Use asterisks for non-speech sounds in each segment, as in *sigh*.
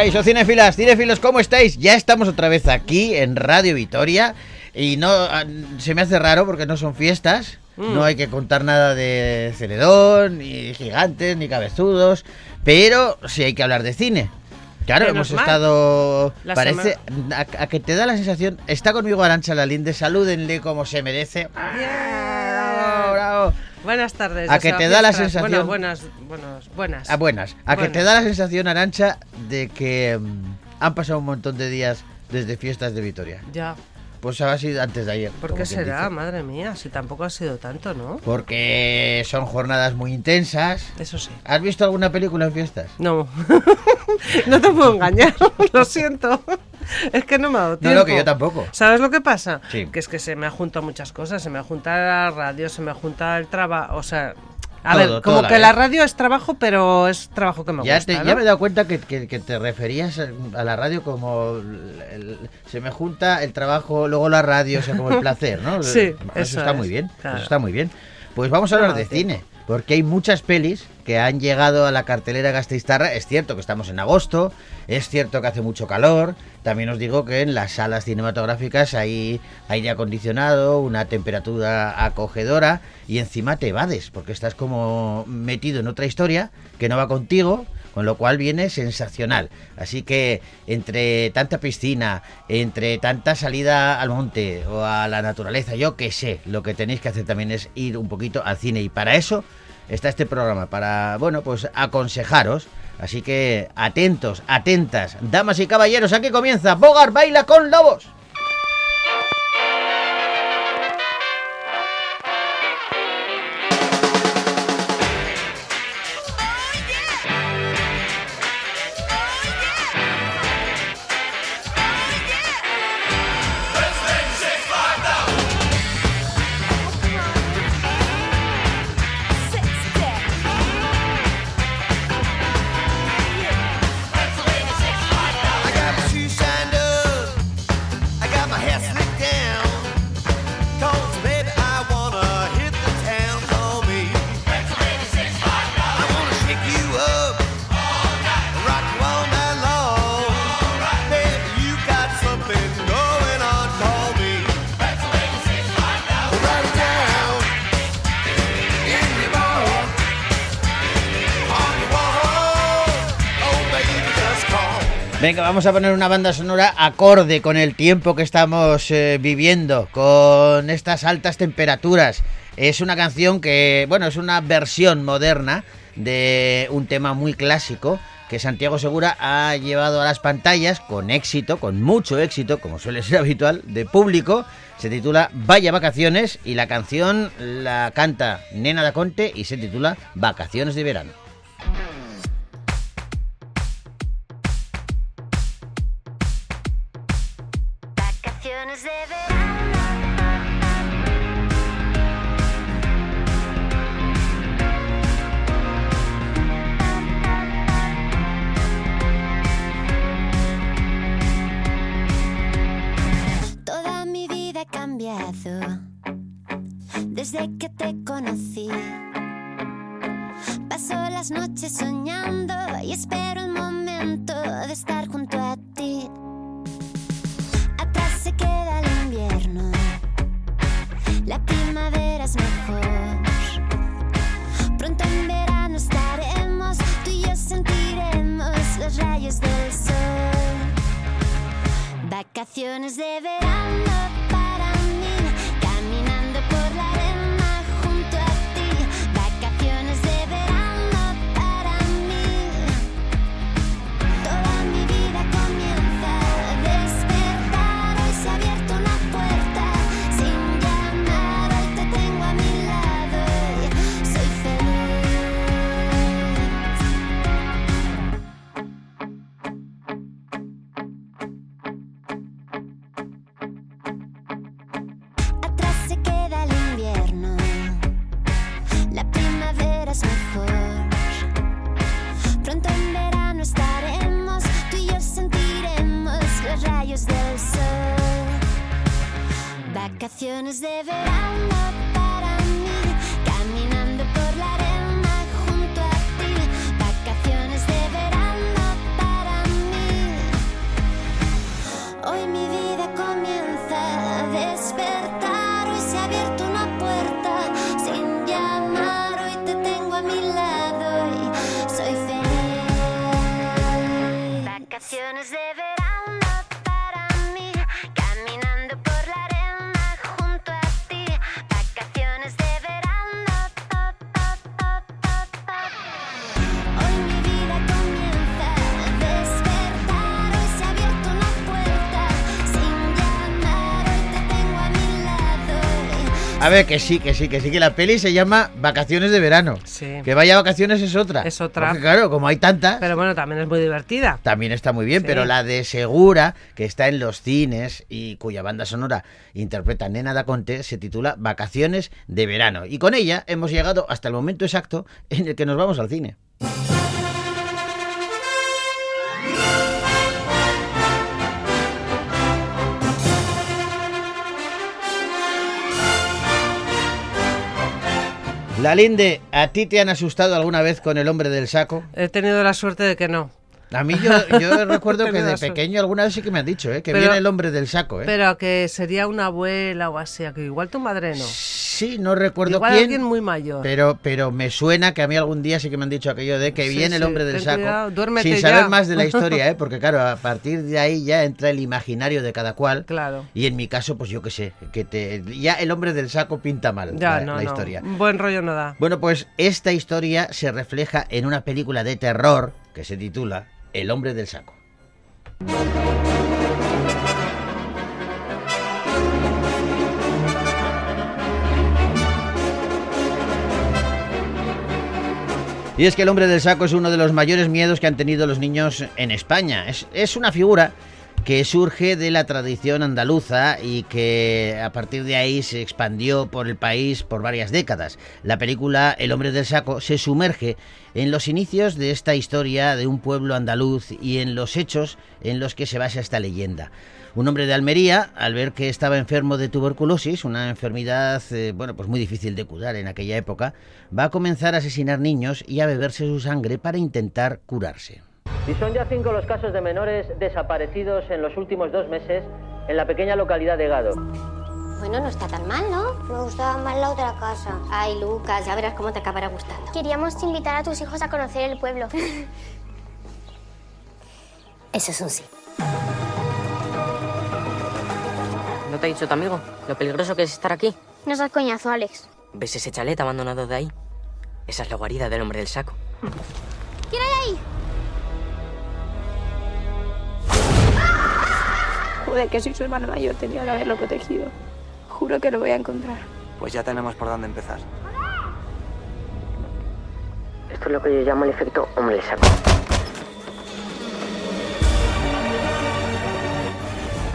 Caixo cinefilas, cinefilos, ¿cómo estáis? Ya estamos otra vez aquí en Radio Vitoria y no ah, se me hace raro porque no son fiestas, Mm. no hay que contar nada de Celedón, ni gigantes, ni cabezudos, pero sí hay que hablar de cine. Claro, Menos hemos mal. estado. La parece. A, a que te da la sensación. Está conmigo Arancha Lalinde, salúdenle como se merece. Bravo, bravo. Buenas tardes. A que te da la sensación- Bueno, buenas, buenas, buenas. A buenas. A que te da la sensación, Arancha, de que mm, han pasado un montón de días desde fiestas de Vitoria. Ya. Pues ha sido antes de ayer. ¿Por qué será? dice. Madre mía, si tampoco ha sido tanto, ¿no? Porque son jornadas muy intensas. Eso sí. ¿Has visto alguna película en fiestas? No. *laughs* no te puedo engañar, *laughs* lo siento. *laughs* Es que no me ha dado No, tiempo. no, que yo tampoco. ¿Sabes lo que pasa? Sí. Que es que se me ha juntado muchas cosas. Se me ha juntado la radio, se me ha juntado el trabajo. O sea, a Todo, ver, como la que vez. la radio es trabajo, pero es trabajo que me Ya, gusta. te- ¿no? ya me he dado cuenta que, que- que te referías a la radio como el- el- se me junta el trabajo, luego la radio, o sea, como el *laughs* placer, ¿no? Sí, eso, eso está es, muy bien. claro. Eso está muy bien. Pues vamos a hablar No, de cine, porque hay muchas pelis que han llegado a la cartelera gasteiztarra. Es cierto que estamos en agosto, es cierto que hace mucho calor. También os digo que en las salas cinematográficas hay aire acondicionado, una temperatura acogedora y encima te evades, porque estás como metido en otra historia que no va contigo, con lo cual viene sensacional. Así que entre tanta piscina, entre tanta salida al monte o a la naturaleza, yo qué sé, lo que tenéis que hacer también es ir un poquito al cine y para eso está este programa, para, bueno, pues aconsejaros. Así que atentos, atentas, damas y caballeros, aquí comienza Bogar Baila con Lobos. Venga, vamos a poner una banda sonora acorde con el tiempo que estamos eh, viviendo, con estas altas temperaturas. Es una canción que, bueno, es una versión moderna de un tema muy clásico que Santiago Segura ha llevado a las pantallas con éxito, con mucho éxito, como suele ser *laughs* habitual, de público. Se titula Vaya Vacaciones y la canción la canta Nena da Conte y se titula Vacaciones de Verano. Vacaciones de verano A ver, que sí, que sí, que sí, que la peli se llama Vacaciones de verano. Sí. Que vaya vacaciones es otra. Es otra. Porque claro, como hay tantas, Pero bueno, también es muy divertida. también está muy bien, Sí. pero la de Segura, que está en los cines y cuya banda sonora interpreta Nena da Conte, se titula Vacaciones de verano. Y con ella hemos llegado hasta el momento exacto en el que nos vamos al cine. La Linde, ¿a ti te han asustado alguna vez con el hombre del saco? He tenido la suerte de que no. A mí yo, yo *laughs* recuerdo que de pequeño alguna vez sí que me han dicho, ¿eh? que Pero- viene el hombre del saco. ¿eh? Pero que sería una abuela o así, que igual tu madre no. Sí, no recuerdo Igual quién, alguien muy mayor. pero, pero me suena que a mí algún día sí que me han dicho aquello de que Sí, viene el hombre del saco. cuidado, sin ya. saber más de la *laughs* historia, ¿eh? porque claro, a partir de ahí ya entra el imaginario de cada cual. Claro. Y en mi caso, pues yo qué sé, que te, ya el hombre del saco pinta mal Ya, la, no, la no. historia. Buen rollo no da. Bueno, pues esta historia se refleja en una película de terror que se titula El hombre del saco. Y es que el hombre del saco es uno de los mayores miedos que han tenido los niños en España. Es, es una figura que surge de la tradición andaluza y que a partir de ahí se expandió por el país por varias décadas. La película El hombre del saco se sumerge en los inicios de esta historia de un pueblo andaluz y en los hechos en los que se basa esta leyenda. Un hombre de Almería, al ver que estaba enfermo de tuberculosis, una enfermedad eh, bueno, pues muy difícil de curar en aquella época, va a comenzar a asesinar niños y a beberse su sangre para intentar curarse. Y son ya cinco los casos de menores desaparecidos en los últimos dos meses en la pequeña localidad de Gado. Bueno, no está tan mal, ¿no? Me gustaba más la otra casa. Ay, Lucas, ya verás cómo te acabará gustando. Queríamos invitar a tus hijos a conocer el pueblo. *laughs* Eso es un sí. ¿No te ha dicho tu amigo lo peligroso que es estar aquí? No seas coñazo, Alex. ¿Ves ese chalet abandonado de ahí? Esa es la guarida del hombre del saco. ¿Quién hay ahí? Joder, que soy su hermano mayor, tenía que haberlo protegido. Juro que lo voy a encontrar. Pues ya tenemos por dónde empezar. Esto es lo que yo llamo el efecto hombre saco.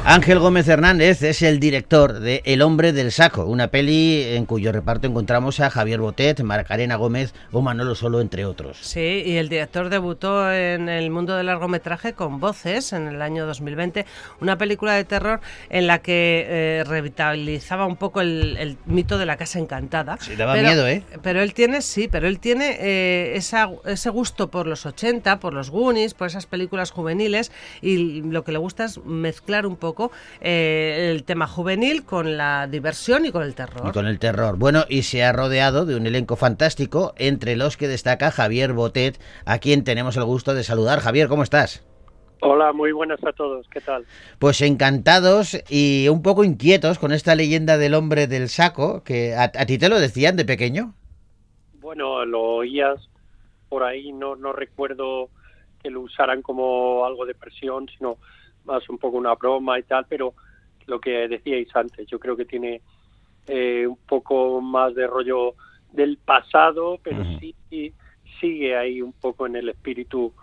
Ángel Gómez Hernández es el director de El hombre del saco, una peli en cuyo reparto encontramos a Javier Botet, Macarena Gómez o Manolo Solo, entre otros. Sí, y el director debutó en el mundo del largometraje con Voces en el año 2020, una película de terror en la que eh, revitalizaba un poco el, el mito de la casa encantada. Sí, daba miedo, ¿eh? Pero él tiene, sí, pero él tiene eh, esa- ese gusto por los 80, por los Goonies, por esas películas juveniles y lo que le gusta es mezclar un poco eh, el tema juvenil con la diversión y con el terror. Y con el terror. Bueno, y se ha rodeado de un elenco fantástico, entre los que destaca Javier Botet, a quien tenemos el gusto de saludar. Javier, ¿cómo estás? Hola, muy buenas a todos. ¿Qué tal? Pues encantados y un poco inquietos con esta leyenda del hombre del saco, que a, a ti te lo decían de pequeño. Bueno, lo oías por ahí, no, no recuerdo que lo usaran como algo de presión, sino más un poco una broma y tal, pero lo que decíais antes, yo creo que tiene eh, un poco más de rollo del pasado, pero sí sí sigue ahí un poco en el espíritu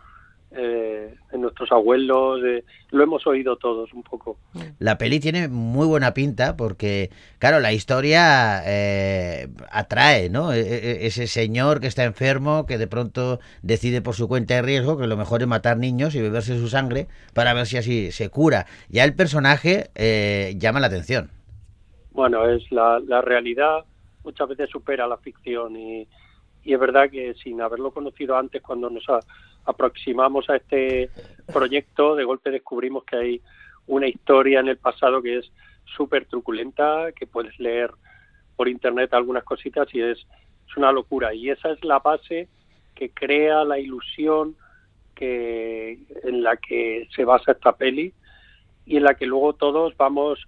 eh, de nuestros abuelos, lo hemos oído todos un poco. La peli tiene muy buena pinta porque, claro, la historia eh, atrae, ¿no? E- e- Ese señor que está enfermo, que de pronto decide por su cuenta de riesgo que lo mejor es matar niños y beberse su sangre para ver si así se cura. Ya el personaje eh, llama la atención. Bueno, es la, la realidad muchas veces supera la ficción y, y es verdad que sin haberlo conocido antes, cuando nos aproximamos a este proyecto, de golpe descubrimos que hay una historia en el pasado que es súper truculenta, que puedes leer por internet algunas cositas y es, es una locura. Y esa es la base que crea la ilusión que en la que se basa esta peli y en la que luego todos vamos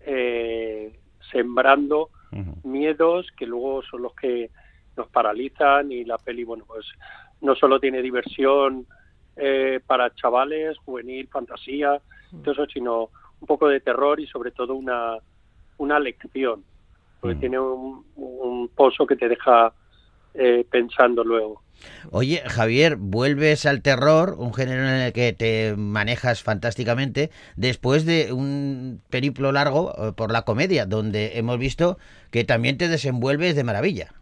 eh, sembrando miedos que luego son los que nos paralizan y la peli, bueno, pues no solo tiene diversión eh, para chavales, juvenil, fantasía, todo eso, sino un poco de terror y sobre todo una, una lección porque Mm. tiene un, un pozo que te deja eh, pensando luego. Oye, Javier, vuelves al terror, un género en el que te manejas fantásticamente, después de un periplo largo eh, por la comedia, donde hemos visto que también te desenvuelves de maravilla.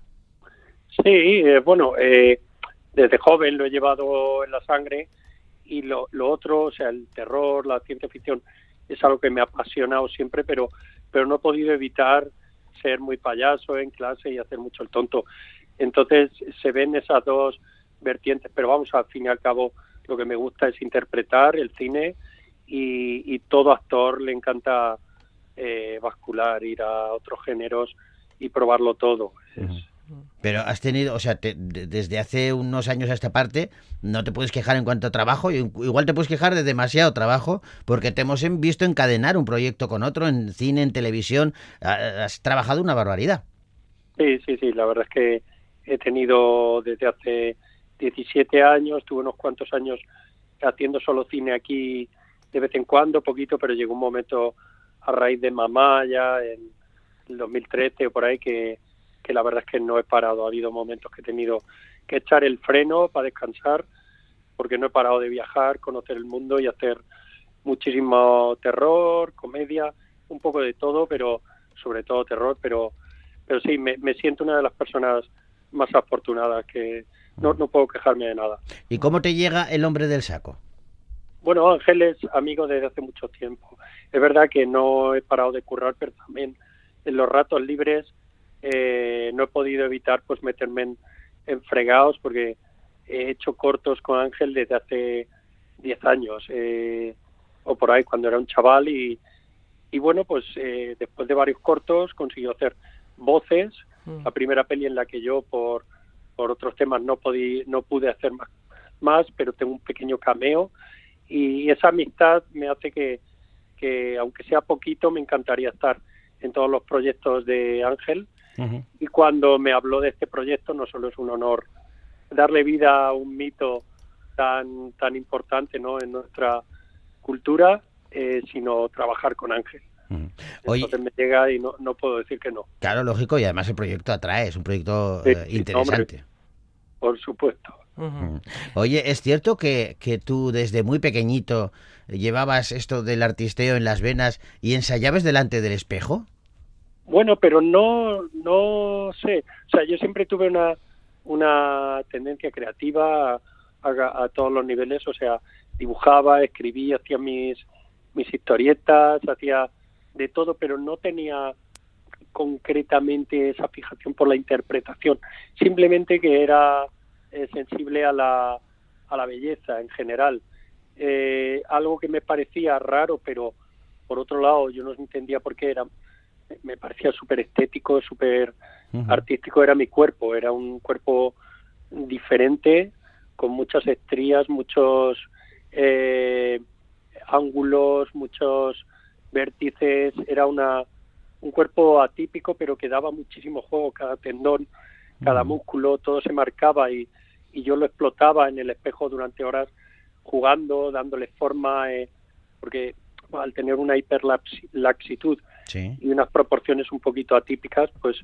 Sí, eh, bueno, eh, desde joven lo he llevado en la sangre y lo, lo otro, o sea, el terror, la ciencia ficción, es algo que me ha apasionado siempre, pero, pero no he podido evitar ser muy payaso en clase y hacer mucho el tonto. Entonces se ven esas dos vertientes, pero vamos, al fin y al cabo lo que me gusta es interpretar el cine y, y todo actor le encanta eh, bascular, ir a otros géneros y probarlo todo. Es- Pero has tenido, o sea, te- de- desde hace unos años a esta parte, no te puedes quejar en cuanto a trabajo, igual te puedes quejar de demasiado trabajo, porque te hemos visto encadenar un proyecto con otro, en cine, en televisión, ha- has trabajado una barbaridad. Sí, sí, sí, la verdad es que he tenido desde hace 17 años, tuve unos cuantos años haciendo solo cine aquí de vez en cuando, poquito, pero llegó un momento a raíz de Mamá ya en el 2013 o por ahí que, que la verdad es que no he parado, ha habido momentos que he tenido que echar el freno para descansar porque no he parado de viajar, conocer el mundo y hacer muchísimo terror, comedia, un poco de todo, pero sobre todo terror, pero pero sí, me, me siento una de las personas más afortunadas que no, no puedo quejarme de nada. ¿Y cómo te llega el hombre del saco? Bueno, Ángel es amigo desde hace mucho tiempo. Es verdad que no he parado de currar, pero también en los ratos libres eh, no he podido evitar pues meterme en, en fregados porque he hecho cortos con Ángel desde hace 10 años eh, o por ahí cuando era un chaval. Y, y bueno, pues eh, después de varios cortos consiguió hacer voces, la primera peli en la que yo por, por otros temas no, podí, no pude hacer más, más, pero tengo un pequeño cameo. Y esa amistad me hace que, que, aunque sea poquito, me encantaría estar en todos los proyectos de Ángel. Y cuando me habló de este proyecto, no solo es un honor darle vida a un mito tan, tan importante ¿no? en nuestra cultura, eh, sino trabajar con Ángel. Entonces me llega y no, no puedo decir que no, claro, lógico, y además el proyecto atrae, es un proyecto Sí, eh, interesante. por supuesto. Oye, ¿es cierto que, que tú desde muy pequeñito llevabas esto del artisteo en las venas y ensayabas delante del espejo? Bueno, pero no, no sé. O sea, yo siempre tuve una, una tendencia creativa a, a- todos los niveles. O sea, dibujaba, escribía, hacía mis, mis historietas, hacía de todo, pero no tenía concretamente esa fijación por la interpretación. Simplemente que era eh, sensible a la, a la belleza en general. Eh, algo que me parecía raro, pero por otro lado yo no entendía por qué era me parecía súper estético, súper artístico, era mi cuerpo, era un cuerpo diferente, con muchas estrías, muchos eh, ángulos, muchos vértices, era una un cuerpo atípico, pero que daba muchísimo juego, cada tendón, cada músculo, todo se marcaba y, y yo lo explotaba en el espejo durante horas jugando, dándole forma, eh, porque al tener una hiperlaxitud Sí. y unas proporciones un poquito atípicas, pues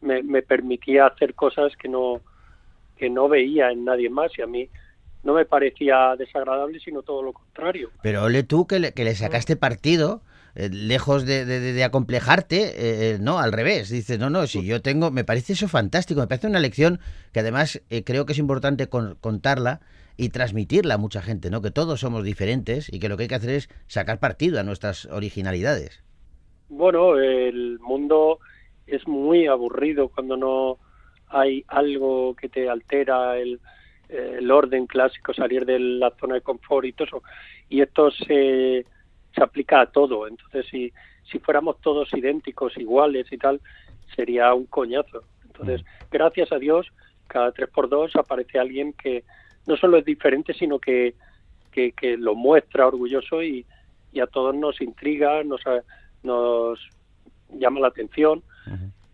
me, me permitía hacer cosas que no que no veía en nadie más y a mí no me parecía desagradable, sino todo lo contrario. Pero ole tú que le, que le sacaste partido, eh, lejos de, de- de acomplejarte, eh, eh, no, al revés. Dices, no, no, si yo tengo, me parece eso fantástico, me parece una lección que además eh, creo que es importante con- contarla y transmitirla a mucha gente, ¿no? Que todos somos diferentes y que lo que hay que hacer es sacar partido a nuestras originalidades. Bueno, el mundo es muy aburrido cuando no hay algo que te altera el, el orden clásico, salir de la zona de confort y todo eso. Y esto se, se aplica a todo. Entonces, si, si fuéramos todos idénticos, iguales y tal, sería un coñazo. Entonces, gracias a Dios, cada tres por dos aparece alguien que no solo es diferente, sino que, que, que lo muestra orgulloso y, y a todos nos intriga, nos, nos llama la atención.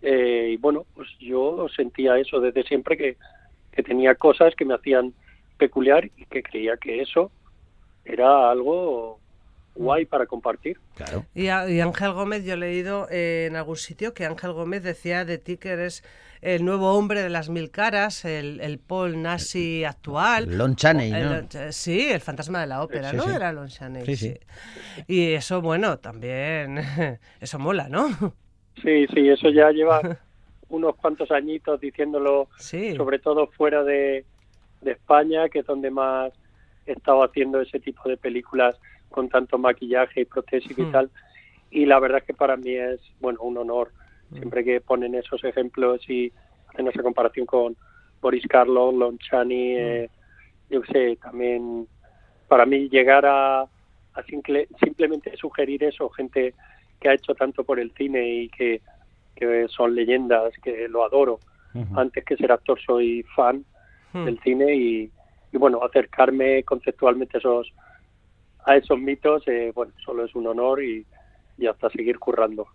Eh, y bueno, pues yo sentía eso desde siempre que, que tenía cosas que me hacían peculiar y que creía que eso era algo guay para compartir. Claro. Y, a- y Ángel Gómez, yo he leído eh, en algún sitio que Ángel Gómez decía de ti que eres el nuevo hombre de las mil caras, el, el Paul Nazi actual. Lon Chaney, ¿no? Sí, el fantasma de la ópera, Sí, ¿no? sí. Era Lon Chaney. Sí, sí. Y eso, bueno, también, *laughs* eso mola, ¿no? Sí, sí, eso ya lleva unos cuantos añitos diciéndolo, Sí. sobre todo fuera de, de España, que es donde más he estado haciendo ese tipo de películas con tanto maquillaje y protésico Hmm. y tal. Y la verdad es que para mí es, bueno, un honor. Hmm. Siempre que ponen esos ejemplos y hacen esa comparación con Boris Karloff, Lon Chaney, eh, yo sé, también para mí llegar a, a simple- simplemente sugerir eso, gente que ha hecho tanto por el cine y que, que son leyendas, que lo adoro. Antes que ser actor soy fan Hmm. del cine y, y, bueno, acercarme conceptualmente a esos, a esos mitos, eh, bueno, solo es un honor y, y hasta seguir currando.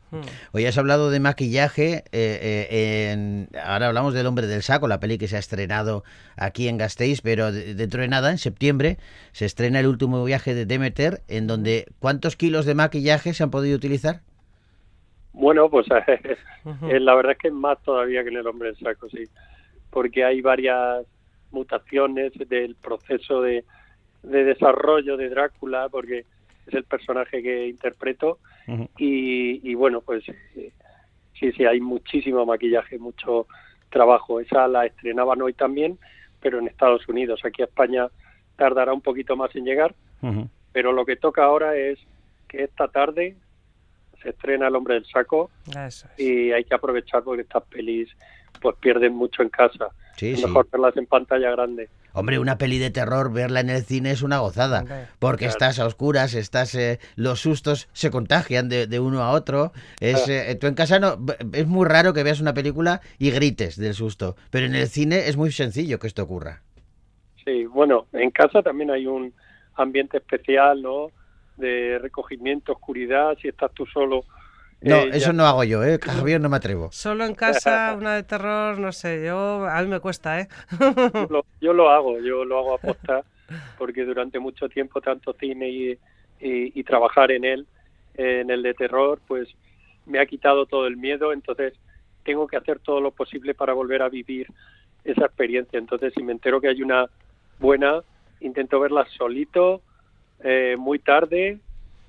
Hoy has hablado de maquillaje. eh, eh, en- ahora hablamos del Hombre del Saco, la peli que se ha estrenado aquí en Gasteiz, pero de- dentro de nada, en septiembre, se estrena el último viaje de Demeter, en donde ¿cuántos kilos de maquillaje se han podido utilizar? Bueno, pues *laughs* eh, la verdad es que es más todavía que en el hombre del saco, sí, porque hay varias mutaciones del proceso de, de desarrollo de Drácula, porque es el personaje que interpreto, y, y bueno, pues eh, sí, sí, hay muchísimo maquillaje, mucho trabajo. Esa la estrenaban hoy también, pero en Estados Unidos. Aquí a España tardará un poquito más en llegar, pero lo que toca ahora es que esta tarde se estrena El hombre del saco es. y hay que aprovechar porque estas pelis pues pierden mucho en casa. Sí, es sí. mejor verlas en pantalla grande. Hombre, una peli de terror, verla en el cine es una gozada, porque Claro. estás a oscuras, estás, eh, los sustos se contagian de, de uno a otro. Es, Claro. eh, tú en casa no, es muy raro que veas una película y grites del susto, pero en el cine es muy sencillo que esto ocurra. Sí, bueno, en casa también hay un ambiente especial, ¿no? De recogimiento, oscuridad, si estás tú solo. No, eh, eso ya- no hago yo, ¿eh? Javier, no me atrevo. Solo en casa, una de terror, no sé, yo, a mí me cuesta, ¿eh? yo lo, yo lo hago, yo lo hago a posta, porque durante mucho tiempo tanto cine y, y, y trabajar en él, eh, en el de terror, pues me ha quitado todo el miedo, entonces tengo que hacer todo lo posible para volver a vivir esa experiencia. Entonces, si me entero que hay una buena, intento verla solito, eh, muy tarde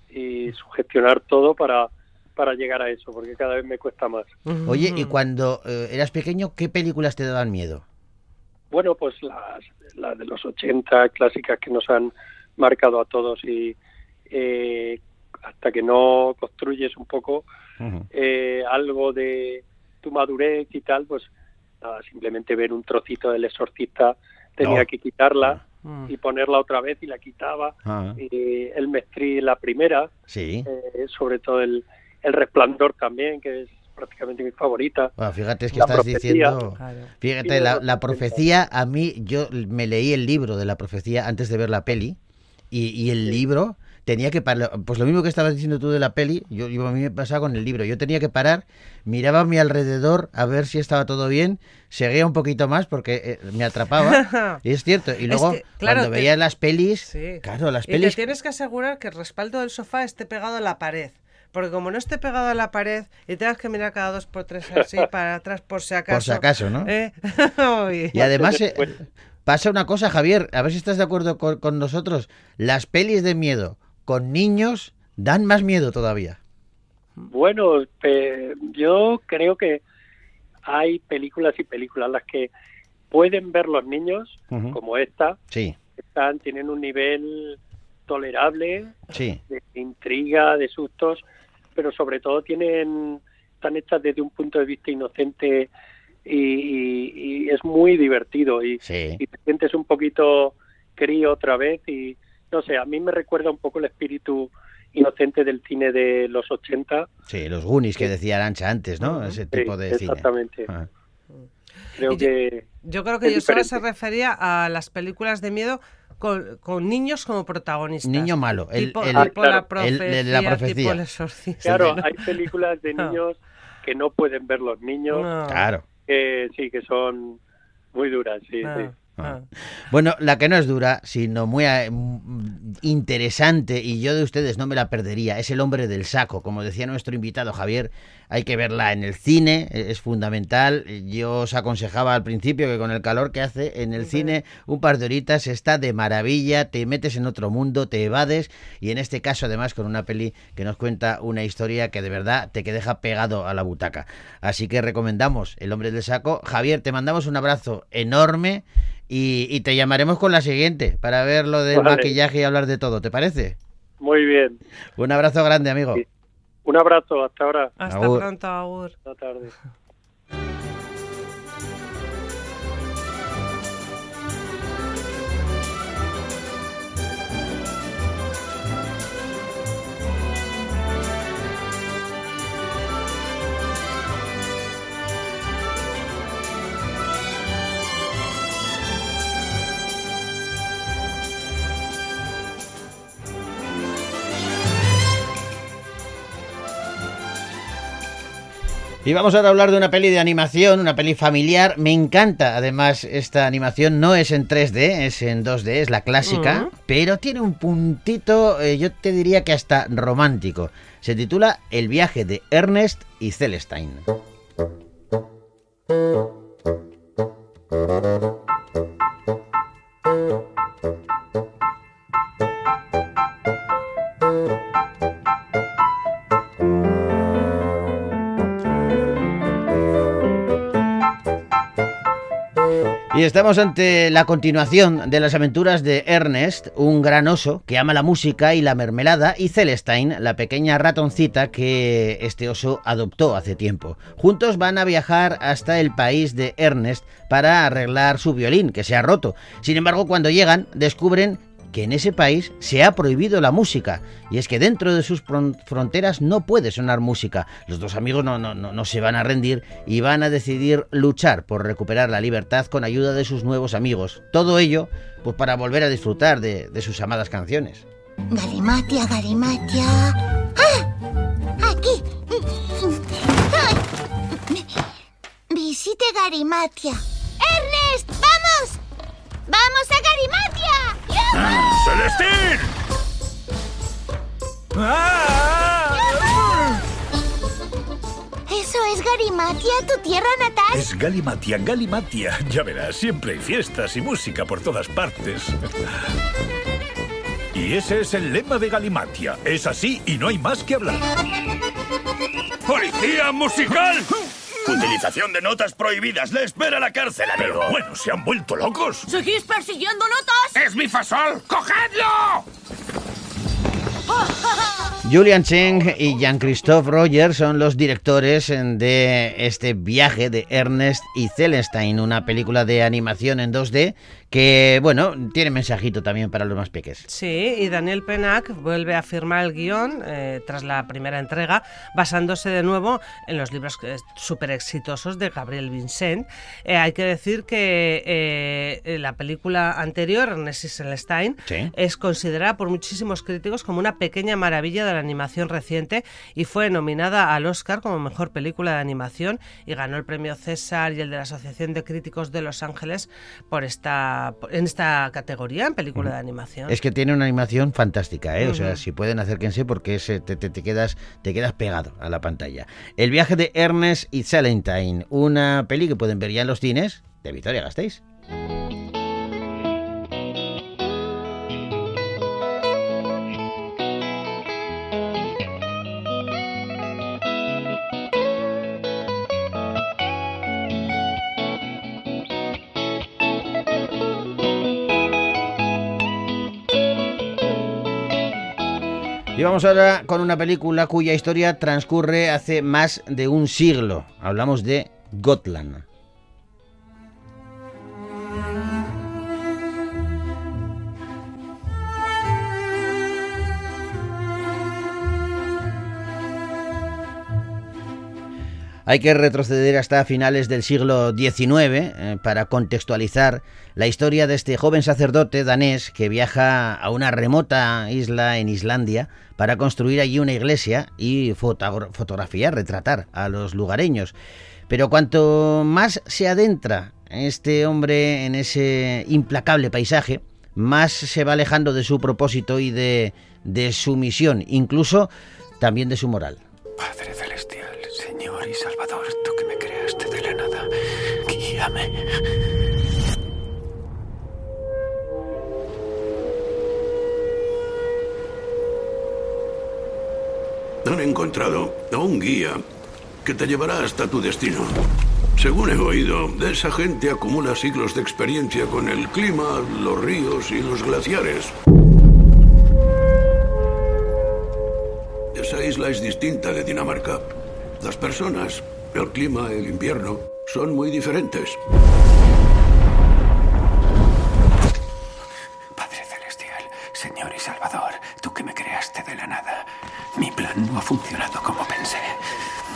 y sugestionar todo para, para llegar a eso, porque cada vez me cuesta más. Oye, y cuando eh, eras pequeño, ¿qué películas te daban miedo? Bueno, pues las, las de los 80 clásicas que nos han marcado a todos y eh, hasta que no construyes un poco eh, algo de tu madurez y tal, pues nada, simplemente ver un trocito del exorcista tenía No. que quitarla Mm. y ponerla otra vez y la quitaba. Ah, Y el Mestri la primera, sí. eh, sobre todo el, el Resplandor también, que es prácticamente mi favorita. Bueno, fíjate, es que La estás profecía. diciendo... Claro. Fíjate, Sí, la, la profecía, a mí, yo me leí el libro de la profecía antes de ver la peli, y, y el libro tenía que parar, pues lo mismo que estabas diciendo tú de la peli, yo, yo a mí me pasaba con el libro, yo tenía que parar, miraba a mi alrededor a ver si estaba todo bien, seguía un poquito más porque eh, me atrapaba, *laughs* y es cierto, y luego que, claro, cuando te- veía las pelis, Sí. claro, las Y te pelis... tienes que asegurar que el respaldo del sofá esté pegado a la pared. Porque como no esté pegado a la pared y tengas que mirar cada dos por tres así *laughs* para atrás por si acaso. Por si acaso, ¿no? ¿eh? *laughs* Y además eh, Después- pasa una cosa, Javier, a ver si estás de acuerdo con, con nosotros. Las pelis de miedo con niños dan más miedo todavía. Bueno, yo creo que hay películas y películas las que pueden ver los niños, como esta, Sí, están tienen un nivel tolerable sí. de intriga, de sustos, pero sobre todo tienen están hechas desde un punto de vista inocente y, y- y es muy divertido y, Sí. y te sientes un poquito crío otra vez y no sé, a mí me recuerda un poco el espíritu inocente del cine de los 80. Sí, los Goonies que decía Arancha antes, ¿no? Ese Sí, tipo de cine. exactamente. Ah. Creo yo- que Yo creo que yo solo se refería a las películas de miedo con, con niños como protagonistas. Niño malo, el- tipo, el- tipo claro, la el profecía, de la profecía. tipo el exorcista. claro, *laughs* ¿no? hay películas de No. niños que no pueden ver los niños, No. Claro. que sí, que son muy duras, sí, sí. Ah. Bueno, la que no es dura, sino muy eh, interesante, y yo de ustedes no me la perdería, es El hombre del saco. Como decía nuestro invitado Javier, hay que verla en el cine, e- es fundamental. Yo os aconsejaba al principio que con el calor que hace en el cine, un par de horitas está de maravilla, te metes en otro mundo, te evades, y en este caso además con una peli que nos cuenta una historia que de verdad te que deja pegado a la butaca. Así que recomendamos El hombre del saco. Javier, te mandamos un abrazo enorme. Y, y te llamaremos con la siguiente para ver lo del Vale. maquillaje y hablar de todo, ¿te parece? Muy bien. Un abrazo grande, amigo. Un abrazo, hasta ahora. Hasta Agur. pronto, Agur. Buenas tardes. Y vamos ahora a hablar de una peli de animación, una peli familiar. Me encanta, además, esta animación no es en 3D, es en 2D, es la clásica, pero tiene un puntito, eh, yo te diría que hasta romántico. Se titula El viaje de Ernest y Celestine. Y estamos ante la continuación de las aventuras de Ernest, un gran oso que ama la música y la mermelada, y Celestine, la pequeña ratoncita que este oso adoptó hace tiempo. Juntos van a viajar hasta el país de Ernest para arreglar su violín, que se ha roto. Sin embargo, cuando llegan, descubren que en ese país se ha prohibido la música. Y es que dentro de sus fron- fronteras no puede sonar música. Los dos amigos no, no, no, no se van a rendir y van a decidir luchar por recuperar la libertad con ayuda de sus nuevos amigos. Todo ello, pues para volver a disfrutar de, sus amadas canciones. Galimatia, Galimatia. ¡Ah! Aquí. Visite Garimatia. ¡Ernest! ¡Vamos! ¡Vamos a Garimatia! ¡Celestín! ¿Eso es Garimatia, tu tierra natal? Es Galimatia, Galimatia. Ya verás, siempre hay fiestas y música por todas partes. Y ese es el lema de Galimatia. Es así y no hay más que hablar. ¡Policía musical! Utilización de notas prohibidas. Le espera la cárcel, amigo. Pero bueno, ¿se han vuelto locos? ¿Seguís persiguiendo notas? ¡Es mi fasol! ¡Cogedlo! *laughs* Julian Cheng y Jean-Christophe Roger son los directores de este viaje de Ernest y Celestine, una película de animación en 2D que, bueno, tiene mensajito también para los más peques. Sí, y Daniel Penac vuelve a firmar el guion eh, tras la primera entrega, basándose de nuevo en los libros súper exitosos de Gabriel Vincent. Eh, hay que decir que eh, la película anterior, Ernest y Celestine, Sí. es considerada por muchísimos críticos como una pequeña maravilla de la animación reciente y fue nominada al Oscar como mejor película de animación y ganó el premio César y el de la Asociación de Críticos de Los Ángeles por esta en esta categoría en película de animación. Es que tiene una animación fantástica, ¿eh? O sea, si pueden acérquense porque es, te, te- te quedas, te quedas pegado a la pantalla. El viaje de Ernest y Celestine, una peli que pueden ver ya en los cines de Victoria Gasteiz. Vamos ahora con una película cuya historia transcurre hace más de un siglo. Hablamos de Gotland. Hay que retroceder hasta finales del siglo XIX eh, para contextualizar la historia de este joven sacerdote danés que viaja a una remota isla en Islandia para construir allí una iglesia y fotogra- fotografiar, retratar a los lugareños. Pero cuanto más se adentra este hombre en ese implacable paisaje, más se va alejando de su propósito y de, de su misión, incluso también de su moral. Padre celestial, Han encontrado a un guía que te llevará hasta tu destino. Según he oído, esa gente acumula siglos de experiencia con el clima, los ríos y los glaciares. Esa isla es distinta de Dinamarca. Las personas, el clima, el invierno, son muy diferentes. Padre celestial, Señor y Salvador, tú que me creaste de la nada, mi plan no ha funcionado como pensé.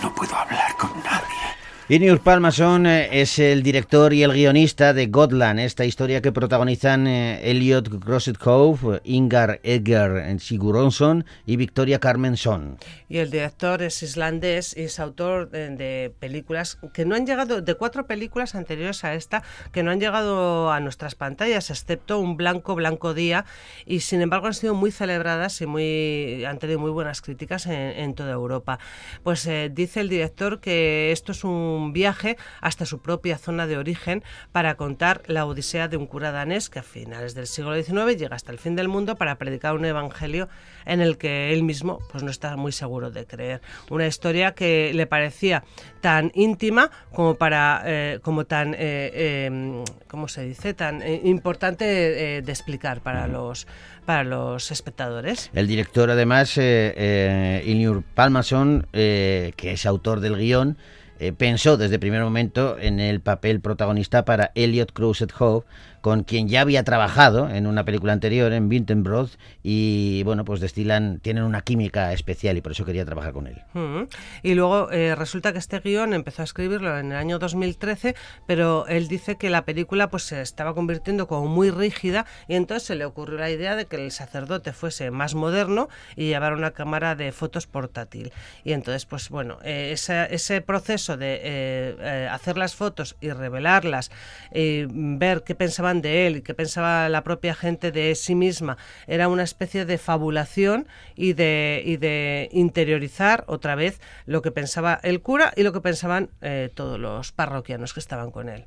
No puedo hablar con nadie. Ineus Palmason eh, es el director y el guionista de Gotland, esta historia que protagonizan eh, Elliot Grossethoff, Ingar Edgar Siguronsson y Victoria Carmenson. Y el director es islandés y es autor de, películas que no han llegado, de cuatro películas anteriores a esta, que no han llegado a nuestras pantallas, excepto Un Blanco, Blanco Día, y sin embargo han sido muy celebradas y muy, han tenido muy buenas críticas en, en toda Europa. Pues eh, dice el director que esto es un viaje hasta su propia zona de origen para contar la odisea de un cura danés que a finales del siglo XIX llega hasta el fin del mundo para predicar un evangelio en el que él mismo pues no está muy seguro de creer. Una historia que le parecía tan íntima como para eh, como tan eh, eh, ¿cómo se dice? tan importante de explicar para los para los espectadores. El director además eh, Ilnur Palmason que es autor del guion eh, pensó desde el primer momento en el papel protagonista para Elliot Cruzet Hope, con quien ya había trabajado en una película anterior, en Vintenbrod, y bueno, pues destilan, tienen una química especial y por eso quería trabajar con él. -huh. Y luego eh, resulta que este guion empezó a escribirlo en el año 2013, pero él dice que la película pues se estaba convirtiendo como muy rígida y entonces se le ocurrió la idea de que el sacerdote fuese más moderno y llevara una cámara de fotos portátil. Y entonces, pues bueno, eh, ese, ese, proceso de eh, hacer las fotos y revelarlas, y ver qué pensaban de él qué pensaba la propia gente de sí misma, era una especie de fabulación y de, y de interiorizar otra vez lo que pensaba el cura y lo que pensaban eh, todos los parroquianos que estaban con él.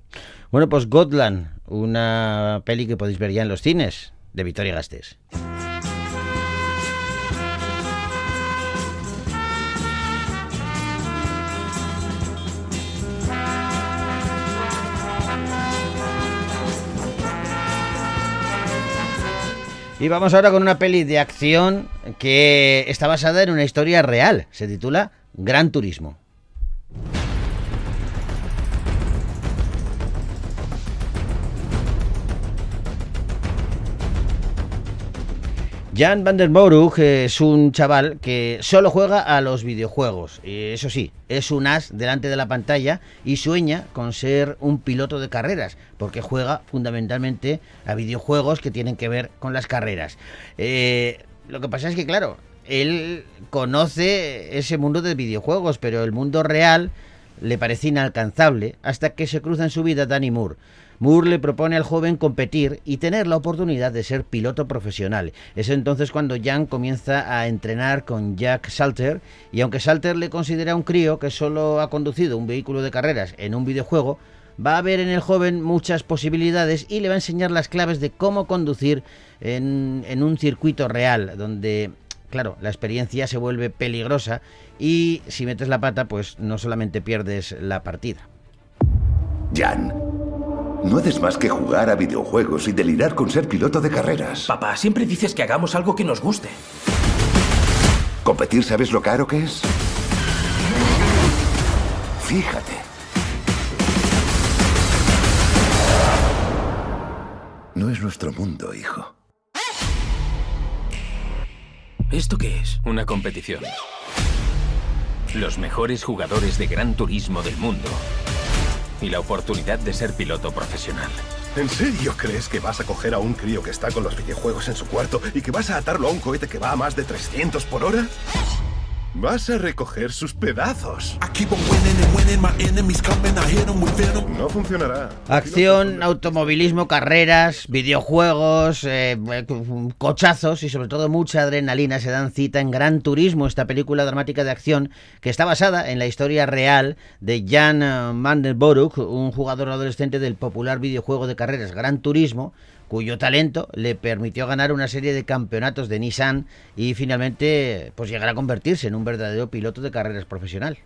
Bueno, pues Gotland, una peli que podéis ver ya en los cines, de Victoria Gasteiz. Y vamos ahora con una peli de acción que está basada en una historia real. Se titula Gran Turismo. Jan van der Moorug es un chaval que solo juega a los videojuegos. Eso sí, es un as delante de la pantalla y sueña con ser un piloto de carreras, porque juega fundamentalmente a videojuegos que tienen que ver con las carreras. Eh, lo que pasa es que, claro, él conoce ese mundo de videojuegos, pero el mundo real le parece inalcanzable hasta que se cruza en su vida Danny Moore. Moore le propone al joven competir y tener la oportunidad de ser piloto profesional. Es entonces cuando Jan comienza a entrenar con Jack Salter y aunque Salter le considera un crío que solo ha conducido un vehículo de carreras en un videojuego, va a ver en el joven muchas posibilidades y le va a enseñar las claves de cómo conducir en, en un circuito real, donde claro, la experiencia se vuelve peligrosa y si metes la pata, pues no solamente pierdes la partida. Jan, no haces más que jugar a videojuegos y delirar con ser piloto de carreras. Papá, siempre dices que hagamos algo que nos guste. ¿Competir sabes lo caro que es? Fíjate. No es nuestro mundo, hijo. ¿Esto qué es? Una competición. Los mejores jugadores de Gran Turismo del mundo. Y la oportunidad de ser piloto profesional. ¿En serio crees que vas a coger a un crío que está con los videojuegos en su cuarto y que vas a atarlo a un cohete que va a más de 300 por hora? Vas a recoger sus pedazos. No funcionará. Acción, automovilismo, carreras, videojuegos, eh, cochazos y sobre todo mucha adrenalina se dan cita en Gran Turismo, esta película dramática de acción que está basada en la historia real de Jan eh, Mandelborg, un jugador adolescente del popular videojuego de carreras Gran Turismo, cuyo talento le permitió ganar una serie de campeonatos de Nissan y finalmente pues llegar a convertirse en un verdadero piloto de carreras profesional.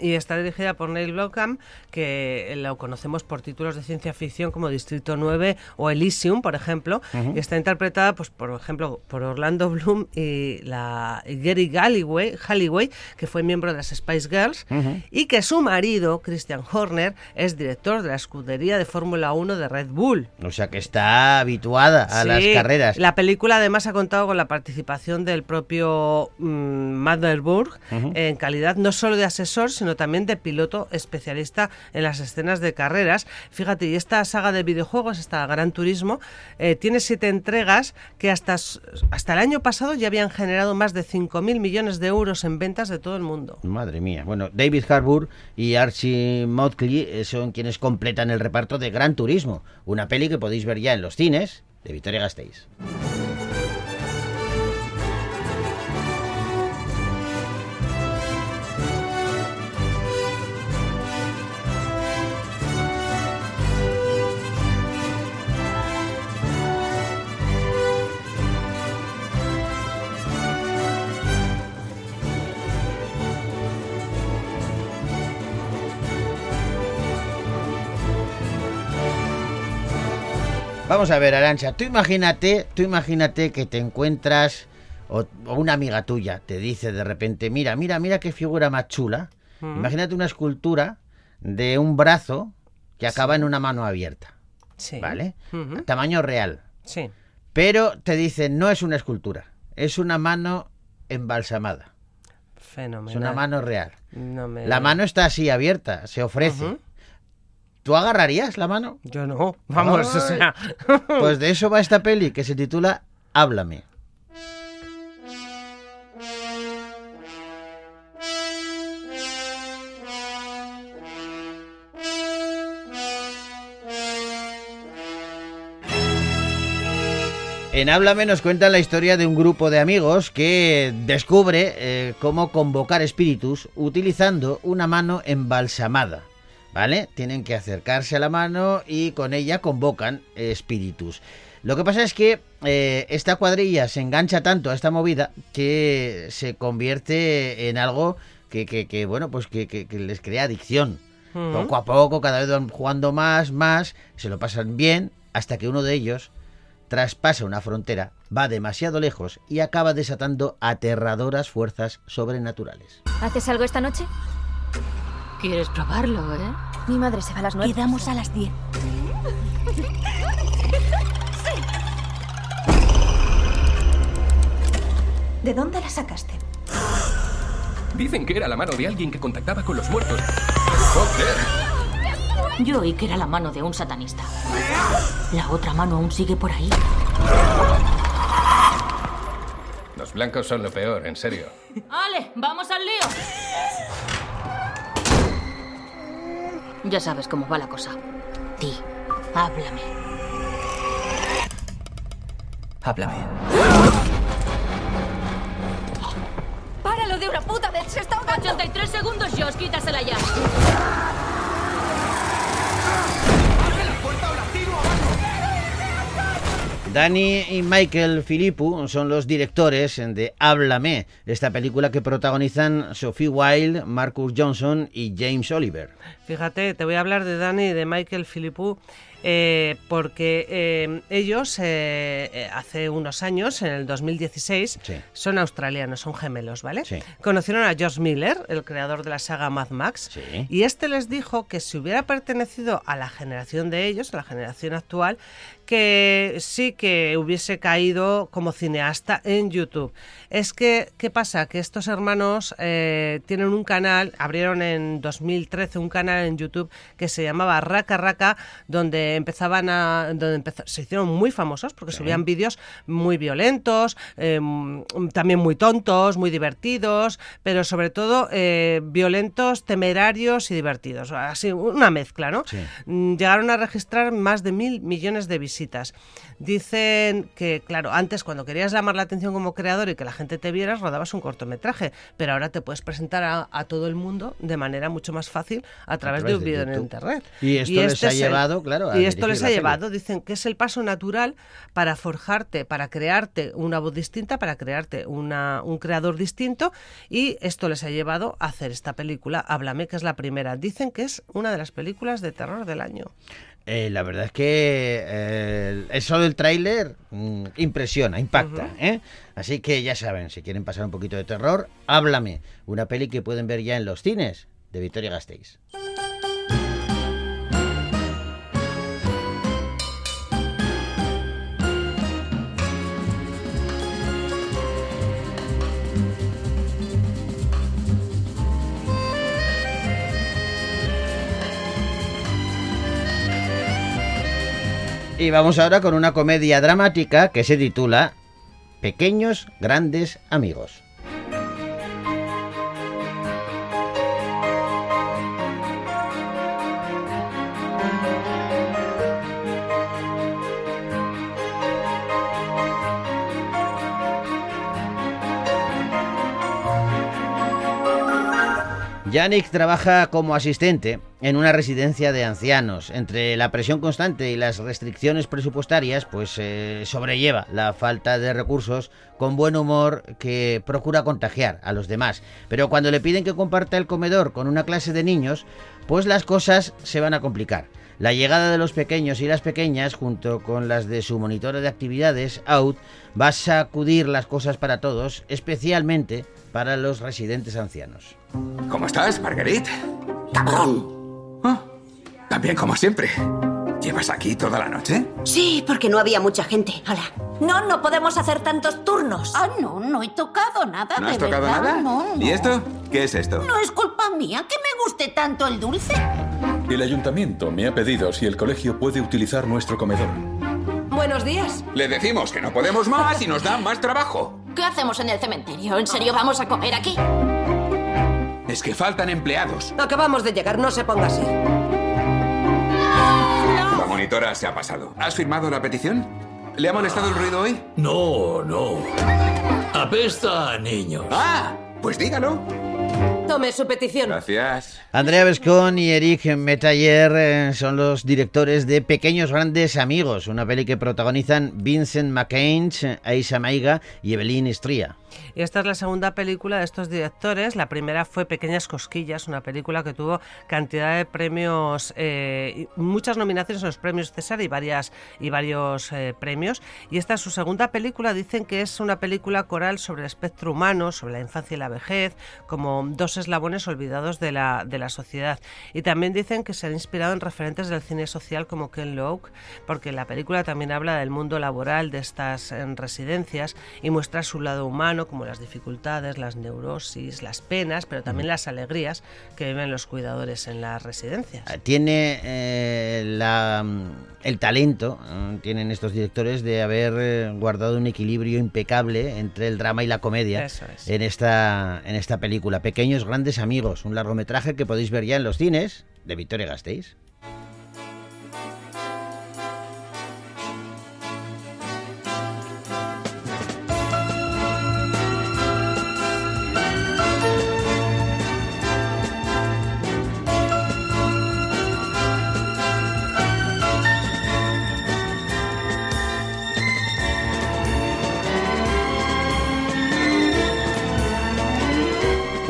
Y está dirigida por Neil Blomkamp, que lo conocemos por títulos de ciencia ficción como Distrito 9 o Elysium, por ejemplo. Y está interpretada, pues, por ejemplo, por Orlando Bloom y, la, y Gary Halliway, Halliway, que fue miembro de las Spice Girls, y que su marido, Christian Horner, es director de la escudería de Fórmula 1 de Red Bull. O sea que está habituada a las carreras. La película además ha contado con la participación del propio Ujú. en calidad no solo de asesor, sino también de piloto especialista en las escenas de carreras. Fíjate, y esta saga de videojuegos, esta Gran Turismo, eh, tiene siete entregas que hasta, hasta el año pasado ya habían generado más de 5.000 millones de euros en ventas de todo el mundo. Madre mía. Bueno, David Harbour y Archie Motley eh, son quienes completan el reparto de Gran Turismo, una peli que podéis ver ya en los cines de Victoria Gasteiz. Vamos a ver, Arancha, tú imagínate, tú imagínate que te encuentras o, o una amiga tuya te dice de repente, mira, mira, mira qué figura más chula. Mm. Imagínate una escultura de un brazo que acaba en una mano abierta, Sí. ¿vale? Tamaño real. Sí. Pero te dicen, no es una escultura, es una mano embalsamada. Fenomenal. Es una mano real. No me- La mano está así abierta, se ofrece. ¿Tú agarrarías la mano? Yo no. Vamos, o sea. Pues de eso va esta peli que se titula Háblame. En Háblame nos cuentan la historia de un grupo de amigos que descubre eh, cómo convocar espíritus utilizando una mano embalsamada. ¿Vale? Tienen que acercarse a la mano y con ella convocan espíritus. Lo que pasa es que eh, esta cuadrilla se engancha tanto a esta movida que se convierte en algo que, que- que, bueno, pues que, que- que les crea adicción. Ujú. Poco a poco, cada vez van jugando más, más, se lo pasan bien, hasta que uno de ellos traspasa una frontera, va demasiado lejos y acaba desatando aterradoras fuerzas sobrenaturales. ¿Haces algo esta noche? Quieres probarlo, ¿eh? Mi madre se va a las nueve. Quedamos a las 10. ¿De dónde la sacaste? Dicen que era la mano de alguien que contactaba con los muertos. ¡Joder! Yo oí que era la mano de un satanista. La otra mano aún sigue por ahí. Los blancos son lo peor, en serio. ¡Ale! ¡Vamos al lío! Ya sabes cómo va la cosa. Di, háblame. Háblame. ¡Páralo de una puta vez! ¡Se está ahogando! 83 segundos, Josh, quítasela ya. Dani y Michael Filippu son los directores de Háblame, esta película que protagonizan Sophie Wilde, Marcus Johnson y James Oliver. Fíjate, te voy a hablar de Dani y de Michael Philippou. Eh, porque eh, ellos eh, hace unos años, en el 2016, Sí. son australianos, son gemelos, ¿vale? Sí. Conocieron a George Miller, el creador de la saga Mad Max, Sí. y este les dijo que si hubiera pertenecido a la generación de ellos, a la generación actual, que sí que hubiese caído como cineasta en YouTube. Es que, ¿qué pasa? Que estos hermanos tienen un canal, abrieron en 2013 un canal en YouTube que se llamaba Raka Raka, donde empezaban a. donde empezó- se hicieron muy famosos porque subían vídeos muy violentos, eh, también muy tontos, muy divertidos, pero sobre todo eh, violentos, temerarios y divertidos. Así, una mezcla, ¿no? Mm, Llegaron a registrar más de mil millones de visitas. Dicen que, claro, antes cuando querías llamar la atención como creador y que la gente te viera, rodabas un cortometraje, pero ahora te puedes presentar a, a todo el mundo de manera mucho más fácil a través, de través un de vídeo en internet. Y esto les este ha el- llevado, claro, a Y esto les ha llevado, dicen que es el paso natural para forjarte, para crearte una voz distinta, para crearte una, un creador distinto, y esto les ha llevado a hacer esta película, Háblame, que es la primera. Dicen que es una de las películas de terror del año. Eh, la verdad es que eh, eso del tráiler mm, impresiona, impacta. ¿eh? Así que ya saben, si quieren pasar un poquito de terror, háblame. Una peli que pueden ver ya en los cines de Victoria Gasteiz. Y vamos ahora con una comedia dramática que se titula Pequeños Grandes Amigos. Yannick trabaja como asistente en una residencia de ancianos. Entre la presión constante y las restricciones presupuestarias, pues eh, sobrelleva la falta de recursos con buen humor que procura contagiar a los demás. Pero cuando le piden que comparta el comedor con una clase de niños, pues las cosas se van a complicar. La llegada de los pequeños y las pequeñas, junto con las de su monitora de actividades, Out, va a sacudir las cosas para todos, especialmente para los residentes ancianos. ¿Cómo estás, Marguerite? ¡Cabrón! Ah, también como siempre. ¿Llevas aquí toda la noche? Sí, porque no había mucha gente. Hola. No, no podemos hacer tantos turnos. Ah, no, no he tocado nada, ¿No de has tocado verdad. nada? No, no. ¿Y esto? ¿Qué es esto? No es culpa mía que me guste tanto el dulce. El ayuntamiento me ha pedido si el colegio puede utilizar nuestro comedor. Buenos días. Le decimos que no podemos más y nos dan más trabajo. ¿Qué hacemos en el cementerio? ¿En serio vamos a comer aquí? Es que faltan empleados. Acabamos de llegar, no se ponga así. La monitora se ha pasado. ¿Has firmado la petición? ¿Le ha molestado el ruido hoy? No, no. Apesta a niños. ¡Ah! Pues dígalo. Tome su petición. Gracias. Andrea Bescon y Eric Metayer eh, son los directores de Pequeños Grandes Amigos, una peli que protagonizan Vincent McCain, Aisha Maiga y Evelyn Estría. Y esta es la segunda película de estos directores. La primera fue Pequeñas Cosquillas, una película que tuvo cantidad de premios, eh, y muchas nominaciones en los premios César y, varias, y varios eh, premios. Y esta es su segunda película. Dicen que es una película coral sobre el espectro humano, sobre la infancia y la vejez, como dos eslabones olvidados de la, de la sociedad. Y también dicen que se han inspirado en referentes del cine social como Ken Loach, porque la película también habla del mundo laboral de estas eh, residencias y muestra su lado humano, como las dificultades, las neurosis, las penas, pero también las alegrías que viven los cuidadores en las residencias. Tiene eh, la, mm, el talento, eh, tienen estos directores, de haber eh, guardado un equilibrio impecable entre el drama y la comedia es. en, esta, en esta película. Pequeños Grandes Amigos, un largometraje que podéis ver ya en los cines de Victoria Gasteiz.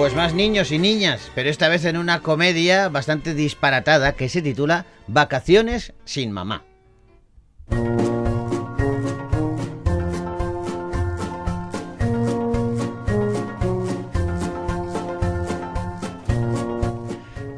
Pues más niños y niñas, pero esta vez en una comedia bastante disparatada que se titula Vacaciones sin mamá.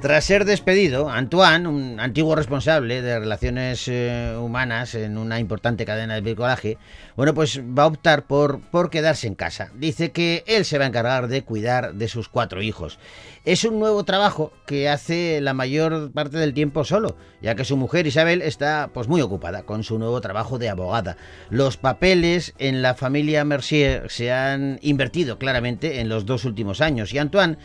Tras ser despedido, Antoine, un antiguo responsable de relaciones eh, humanas en una importante cadena de bricolaje, bueno, pues va a optar por, por quedarse en casa. Dice que él se va a encargar de cuidar de sus cuatro hijos. Es un nuevo trabajo que hace la mayor parte del tiempo solo, ya que su mujer Isabel está pues muy ocupada con su nuevo trabajo de abogada. Los papeles en la familia Mercier se han invertido claramente en los dos últimos años y Antoine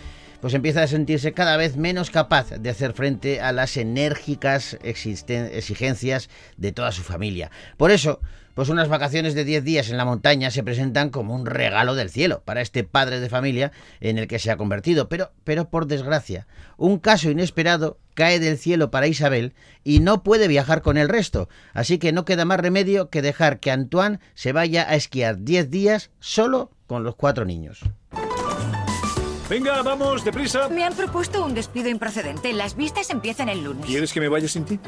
pues empieza a sentirse cada vez menos capaz de hacer frente a las enérgicas exigencias de toda su familia. Por eso, pues unas vacaciones de 10 días en la montaña se presentan como un regalo del cielo para este padre de familia en el que se ha convertido. Pero, pero por desgracia, un caso inesperado cae del cielo para Isabel y no puede viajar con el resto. Así que no queda más remedio que dejar que Antoine se vaya a esquiar 10 días solo con los cuatro niños. Venga, vamos, deprisa. Me han propuesto un despido improcedente. Las vistas empiezan el lunes. ¿Quieres que me vaya sin ti?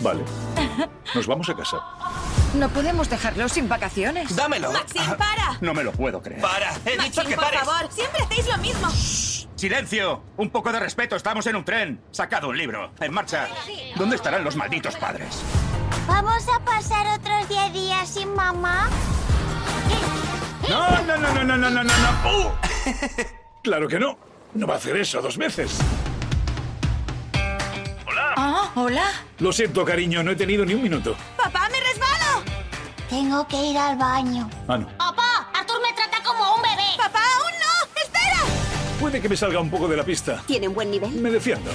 Vale. *laughs* Nos vamos a casa. No podemos dejarlo sin vacaciones. ¡Dámelo! ¡Maxim, para! No me lo puedo creer. ¡Para! ¡He dicho que por pares! favor, siempre hacéis lo mismo. ¡Silencio! Un poco de respeto, estamos en un tren. Sacado un libro. En marcha. ¿Dónde estarán los malditos padres? ¿Vamos a pasar otros 10 días sin mamá? No, no, no, no, no, no, no, no. *laughs* ¡Uh! Claro que no. No va a hacer eso dos veces. Ah, hola. Lo siento, cariño, no he tenido ni un minuto. ¡Papá, me resbalo! Tengo que ir al baño. Ah, no. Papá, Arthur me trata como un bebé. ¡Papá, aún no! ¡Espera! Puede que me salga un poco de la pista. ¿Tiene un buen nivel? Me defiendo.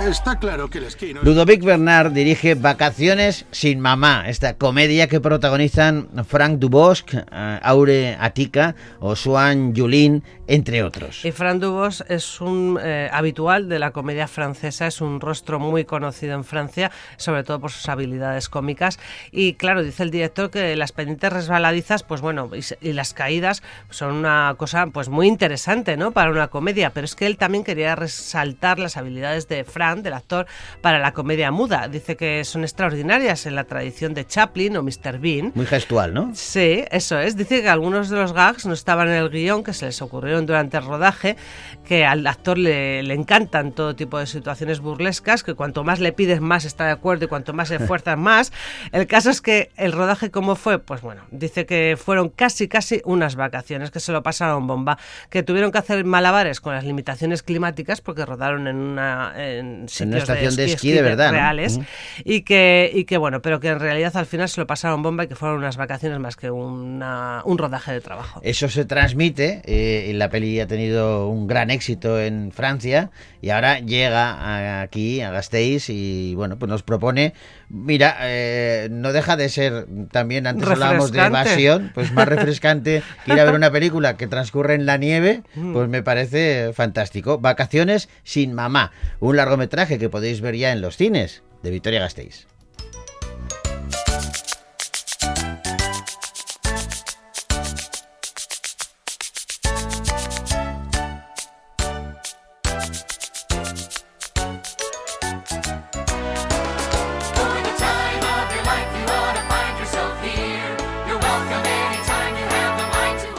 Está claro que el esquí no... Ludovic Bernard dirige Vacaciones sin mamá, esta comedia que protagonizan Frank Dubosc, eh, Aure Atika o Swan Yulin, entre otros. Y Fran Dubos es un eh, habitual de la comedia francesa, es un rostro muy conocido en Francia, sobre todo por sus habilidades cómicas. Y claro, dice el director que las pendientes resbaladizas, pues bueno, y, las caídas son una cosa pues muy interesante, ¿no? Para una comedia, pero es que él también quería resaltar las habilidades de Del actor, para la comedia muda. Dice que son extraordinarias en la tradición de Chaplin o Mr. Bean. Muy gestual, ¿no? Sí, eso es. Dice que algunos de los gags no estaban en el guion, que se les ocurrieron durante el rodaje, que al actor le, le encantan todo tipo de situaciones burlescas, que cuanto más le pides más está de acuerdo y cuanto más se *laughs* esfuerzas más. El caso es que el rodaje cómo fue, pues bueno, dice que fueron casi casi unas vacaciones, que se lo pasaron bomba, que tuvieron que hacer malabares con las limitaciones climáticas porque rodaron en una en sitios estación de esquí de verdad, ¿no? reales Ujú. y que y que bueno, pero que en realidad al final se lo pasaron bomba y que fueron unas vacaciones más que una, un rodaje de trabajo. Eso se transmite eh, y la peli ha tenido un gran éxito en Francia y ahora llega a- aquí a Gasteiz y bueno, pues nos propone, mira, eh, no deja de ser también antes hablábamos de evasión, pues más *laughs* refrescante que ir a ver una película que transcurre en la nieve, Mm. pues me parece fantástico. Vacaciones sin mamá, un largometraje que podéis ver ya en los cines de Victoria Gasteiz.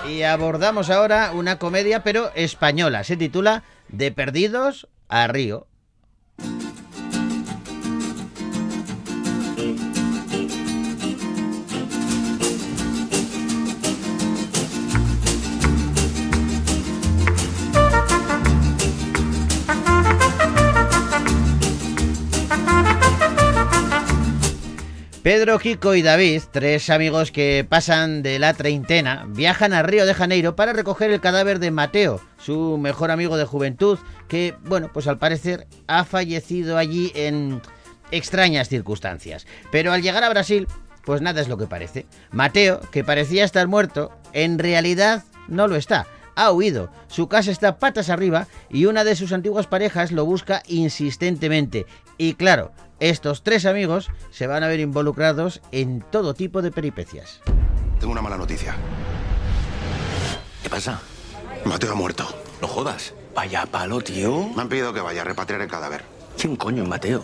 Y abordamos ahora una comedia, pero española. Se titula De Perdidos a Río. Pedro, Kiko y David, tres amigos que pasan de la treintena, viajan a Río de Janeiro para recoger el cadáver de Mateo, su mejor amigo de juventud, que, bueno, pues al parecer ha fallecido allí en extrañas circunstancias. Pero al llegar a Brasil, pues nada es lo que parece. Mateo, que parecía estar muerto, en realidad no lo está. Ha huido, su casa está patas arriba y una de sus antiguas parejas lo busca insistentemente. Y claro, estos tres amigos se van a ver involucrados en todo tipo de peripecias. Tengo una mala noticia. ¿Qué pasa? Mateo ha muerto. No jodas. Vaya palo, tío. Me han pedido que vaya a repatriar el cadáver. ¿Quién coño, Mateo?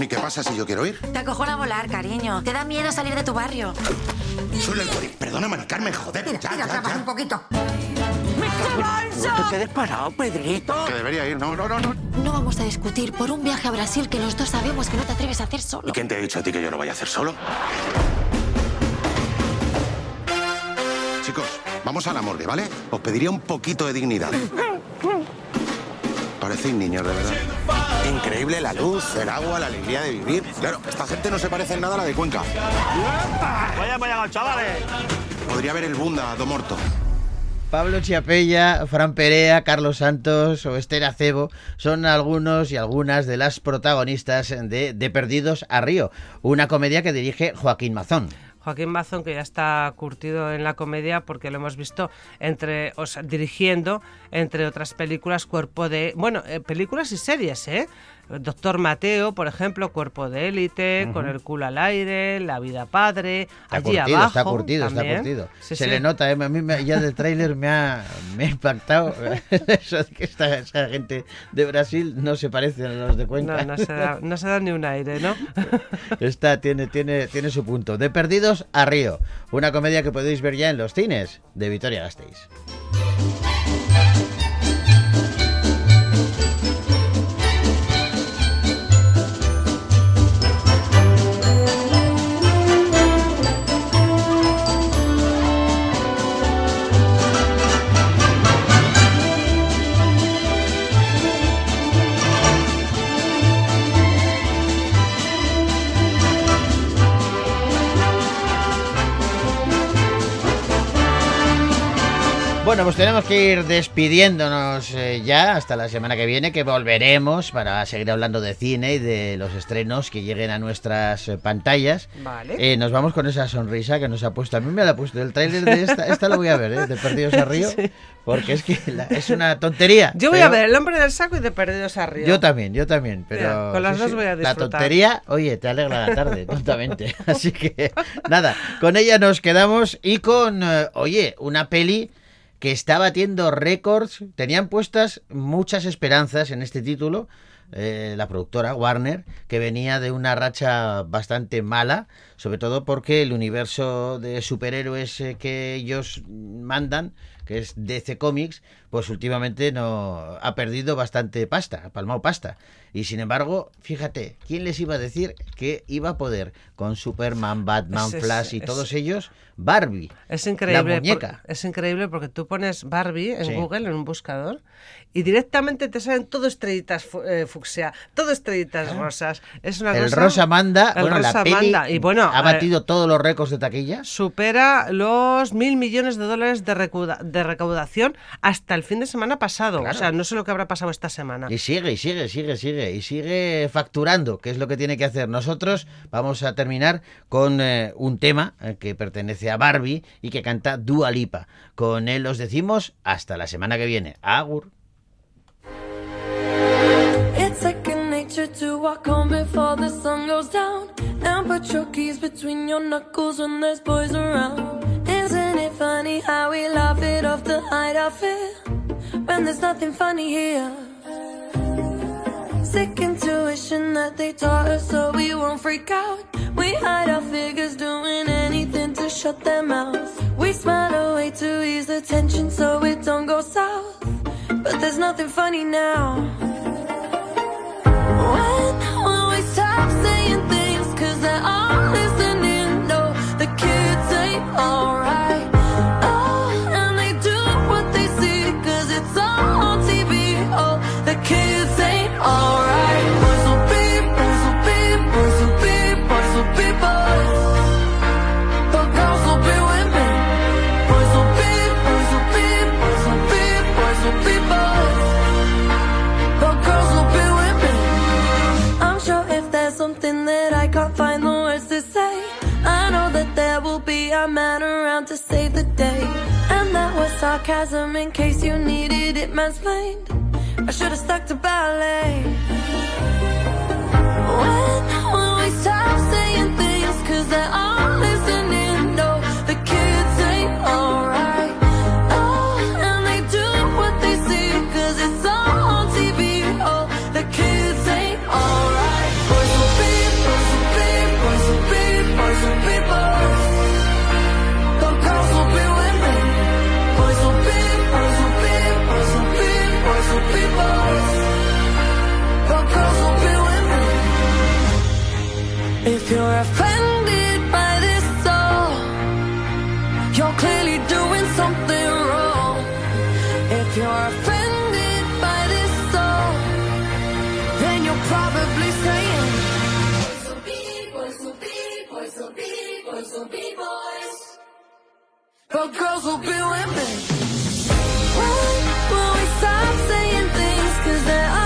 ¿Y qué pasa si yo quiero ir? Te acojona volar, cariño. Te da miedo salir de tu barrio. Soy. Perdona, Mari Carmen, joder. Mira, ya, mira, ya, trabaja ya. un poquito. ¿No te quedes parado, Pedrito? Que debería ir. No, no, no, no. No vamos a discutir por un viaje a Brasil que los dos sabemos que no te atreves a hacer solo. ¿Y quién te ha dicho a ti que yo lo vaya a hacer solo? Chicos, vamos a la morgue, ¿vale? Os pediría un poquito de dignidad. Parecéis niños, de verdad. Increíble la luz, el agua, la alegría de vivir. Claro, esta gente no se parece en nada a la de Cuenca. Vaya, vaya, chavales. Podría ver el Bunda, do Morto. Pablo Chiapella, Fran Perea, Carlos Santos o Esther Acebo son algunos y algunas de las protagonistas de De Perdidos a Río, una comedia que dirige Joaquín Mazón. Joaquín Mazón, que ya está curtido en la comedia porque lo hemos visto entre, dirigiendo, entre otras películas, cuerpo de. Bueno, eh, películas y series, ¿eh? Doctor Mateo, por ejemplo, Cuerpo de Élite, Ujú. Con el culo al aire, La vida padre, Está allí curtido, abajo. está curtido, está también. curtido. Sí, Se sí. le nota, ¿eh? a mí me- ya del tráiler me ha, me ha impactado *laughs* eso que esta, esa gente de Brasil no se parece a los de Cuenca. No, no se, da, no se da ni un aire, ¿no? *laughs* Esta tiene, tiene, tiene su punto. De Perdidos a Río, una comedia que podéis ver ya en los cines de Vitoria Gasteiz. Que ir despidiéndonos eh, ya hasta la semana que viene, que volveremos para seguir hablando de cine y de los estrenos que lleguen a nuestras eh, pantallas. Vale. Eh, nos vamos con esa sonrisa que nos ha puesto. A mí me la ha puesto el tráiler de esta. Esta lo voy a ver, ¿eh? de Perdidos a Río. *laughs* Porque es que la- es una tontería. Yo voy a ver El hombre del saco y de Perdidos a Río. Yo también, yo también. Pero Mira, con las sí, dos sí, voy a La disfrutar. tontería, oye, te alegra la tarde, *laughs* tontamente. Así que nada, con ella nos quedamos y con, eh, oye, una peli que está batiendo récords. Tenían puestas muchas esperanzas en este título. eh, la productora Warner, que venía de una racha bastante mala, sobre todo porque el universo de superhéroes eh, que ellos mandan, que es DC Comics, pues últimamente no ha perdido bastante pasta, ha palmado pasta. Y sin embargo, fíjate, ¿quién les iba a decir que iba a poder con Superman, Batman, es- Flash y es- todos ellos, Barbie? Es increíble. La muñeca. por- es increíble porque tú pones Barbie en Sí. Google, en un buscador, y directamente te salen todo estrellitas fu- eh, fucsia, todo estrellitas rosas. Es una El cosa- Rosa Manda, el bueno, la Rosa peli Manda. Y bueno, ha eh, batido todos los récords de taquilla. supera los mil millones de dólares de, de recaudación hasta el fin de semana pasado. Claro. O sea, no sé lo que habrá pasado esta semana. Y sigue, y sigue, sigue, sigue. Y sigue facturando, que es lo que tiene que hacer. Nosotros vamos a terminar con eh, un tema que pertenece a Barbie y que canta Dua Lipa. Con él os decimos hasta la semana que viene. Agur. It's second nature to walk home before the sun goes down. And put your keys between your knuckles when there's boys around. Isn't it funny how we laugh it off to hide our fear? When there's nothing funny here. Sick intuition that they taught us so we won't freak out. We hide our figures doing anything to shut their mouths. We smile away to ease the tension so it don't go south. But there's nothing funny now. When will we stop saying things? Cause they're all listening. No, the kids ain't. Save the day. And that was sarcasm in case you needed it mansplained. I should have stuck to ballet. When will we stop saying things? Cause they're all listening. girls will be women. When will we stop saying things? Cause they're